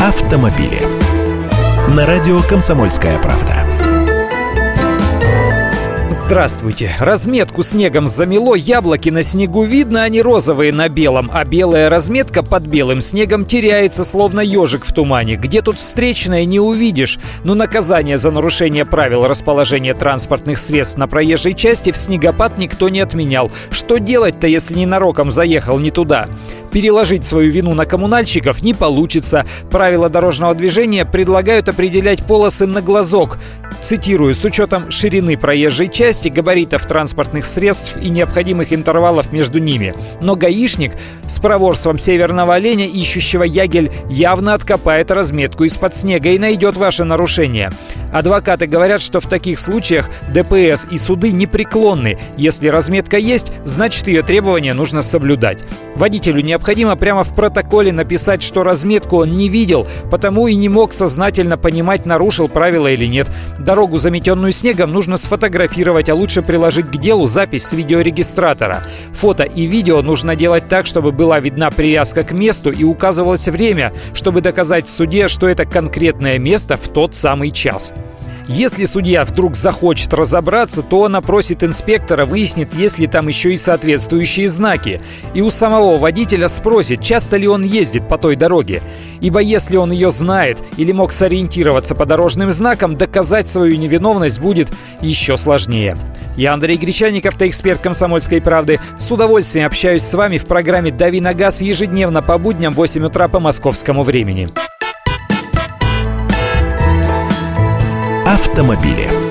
автомобили. На радио «Комсомольская правда». Здравствуйте. Разметку снегом замело, яблоки на снегу видно, они розовые на белом, а белая разметка под белым снегом теряется, словно ежик в тумане. Где тут встречное, не увидишь. Но наказание за нарушение правил расположения транспортных средств на проезжей части в снегопад никто не отменял. Что делать-то, если ненароком заехал не туда? Переложить свою вину на коммунальщиков не получится. Правила дорожного движения предлагают определять полосы на глазок. Цитирую, с учетом ширины проезжей части, габаритов транспортных средств и необходимых интервалов между ними. Но гаишник с проворством северного оленя, ищущего ягель, явно откопает разметку из-под снега и найдет ваше нарушение. Адвокаты говорят, что в таких случаях ДПС и суды непреклонны. Если разметка есть, значит ее требования нужно соблюдать. Водителю необходимо прямо в протоколе написать, что разметку он не видел, потому и не мог сознательно понимать, нарушил правила или нет. Дорогу, заметенную снегом, нужно сфотографировать, а лучше приложить к делу запись с видеорегистратора. Фото и видео нужно делать так, чтобы была видна привязка к месту и указывалось время, чтобы доказать в суде, что это конкретное место в тот самый час. Если судья вдруг захочет разобраться, то он опросит инспектора, выяснит, есть ли там еще и соответствующие знаки. И у самого водителя спросит, часто ли он ездит по той дороге. Ибо если он ее знает или мог сориентироваться по дорожным знакам, доказать свою невиновность будет еще сложнее. Я Андрей Гречаник, автоэксперт «Комсомольской правды». С удовольствием общаюсь с вами в программе «Дави на газ» ежедневно по будням в 8 утра по московскому времени. Автомобили.